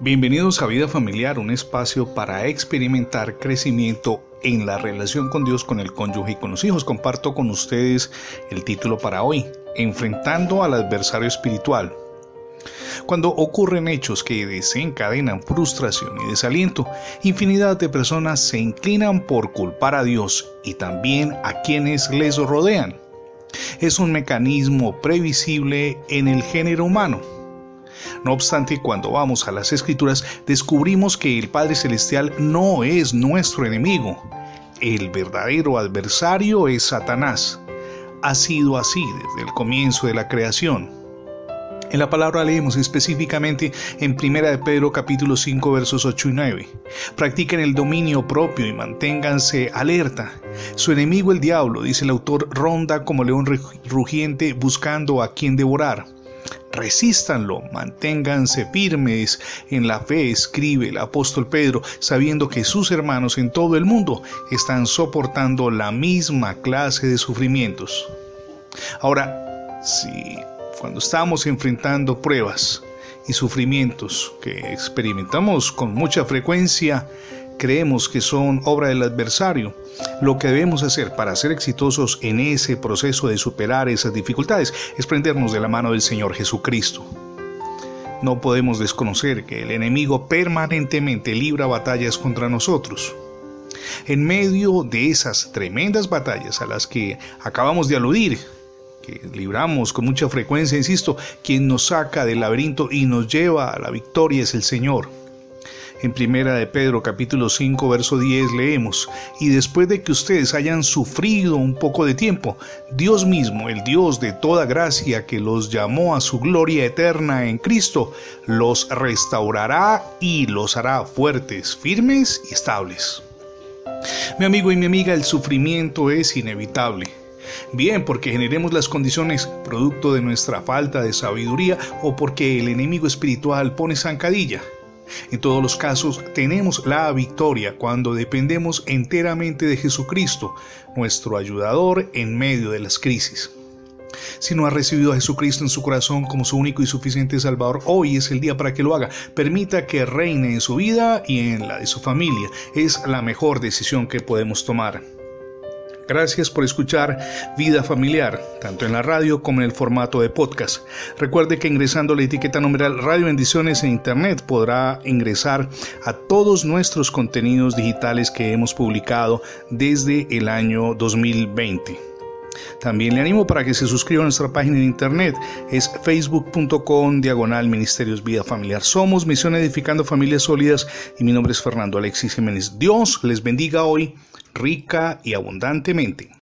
Bienvenidos a Vida Familiar, un espacio para experimentar crecimiento en la relación con Dios, con el cónyuge y con los hijos. Comparto con ustedes el título para hoy, Enfrentando al adversario espiritual. Cuando ocurren hechos que desencadenan frustración y desaliento, infinidad de personas se inclinan por culpar a Dios y también a quienes les rodean. Es un mecanismo previsible en el género humano no obstante, cuando vamos a las escrituras, descubrimos que el Padre Celestial no es nuestro enemigo. El verdadero adversario es Satanás. Ha sido así desde el comienzo de la creación. En la palabra leemos específicamente en 1 de Pedro capítulo 5 versos 8 y 9. Practiquen el dominio propio y manténganse alerta. Su enemigo el diablo, dice el autor, ronda como león rugiente buscando a quien devorar resístanlo, manténganse firmes en la fe, escribe el apóstol Pedro, sabiendo que sus hermanos en todo el mundo están soportando la misma clase de sufrimientos. Ahora, si cuando estamos enfrentando pruebas y sufrimientos que experimentamos con mucha frecuencia, creemos que son obra del adversario. Lo que debemos hacer para ser exitosos en ese proceso de superar esas dificultades es prendernos de la mano del Señor Jesucristo. No podemos desconocer que el enemigo permanentemente libra batallas contra nosotros. En medio de esas tremendas batallas a las que acabamos de aludir, que libramos con mucha frecuencia, insisto, quien nos saca del laberinto y nos lleva a la victoria es el Señor. En primera de Pedro capítulo 5 verso 10 leemos, y después de que ustedes hayan sufrido un poco de tiempo, Dios mismo, el Dios de toda gracia que los llamó a su gloria eterna en Cristo, los restaurará y los hará fuertes, firmes y estables. Mi amigo y mi amiga, el sufrimiento es inevitable. Bien porque generemos las condiciones producto de nuestra falta de sabiduría o porque el enemigo espiritual pone zancadilla. En todos los casos tenemos la victoria cuando dependemos enteramente de Jesucristo, nuestro ayudador en medio de las crisis. Si no ha recibido a Jesucristo en su corazón como su único y suficiente Salvador, hoy es el día para que lo haga. Permita que reine en su vida y en la de su familia. Es la mejor decisión que podemos tomar. Gracias por escuchar Vida Familiar, tanto en la radio como en el formato de podcast. Recuerde que ingresando la etiqueta numeral Radio Bendiciones en Internet podrá ingresar a todos nuestros contenidos digitales que hemos publicado desde el año 2020. También le animo para que se suscriba a nuestra página de internet. Es facebook.com diagonal Ministerios Vida Familiar. Somos Misión Edificando Familias Sólidas y mi nombre es Fernando Alexis Jiménez. Dios les bendiga hoy rica y abundantemente.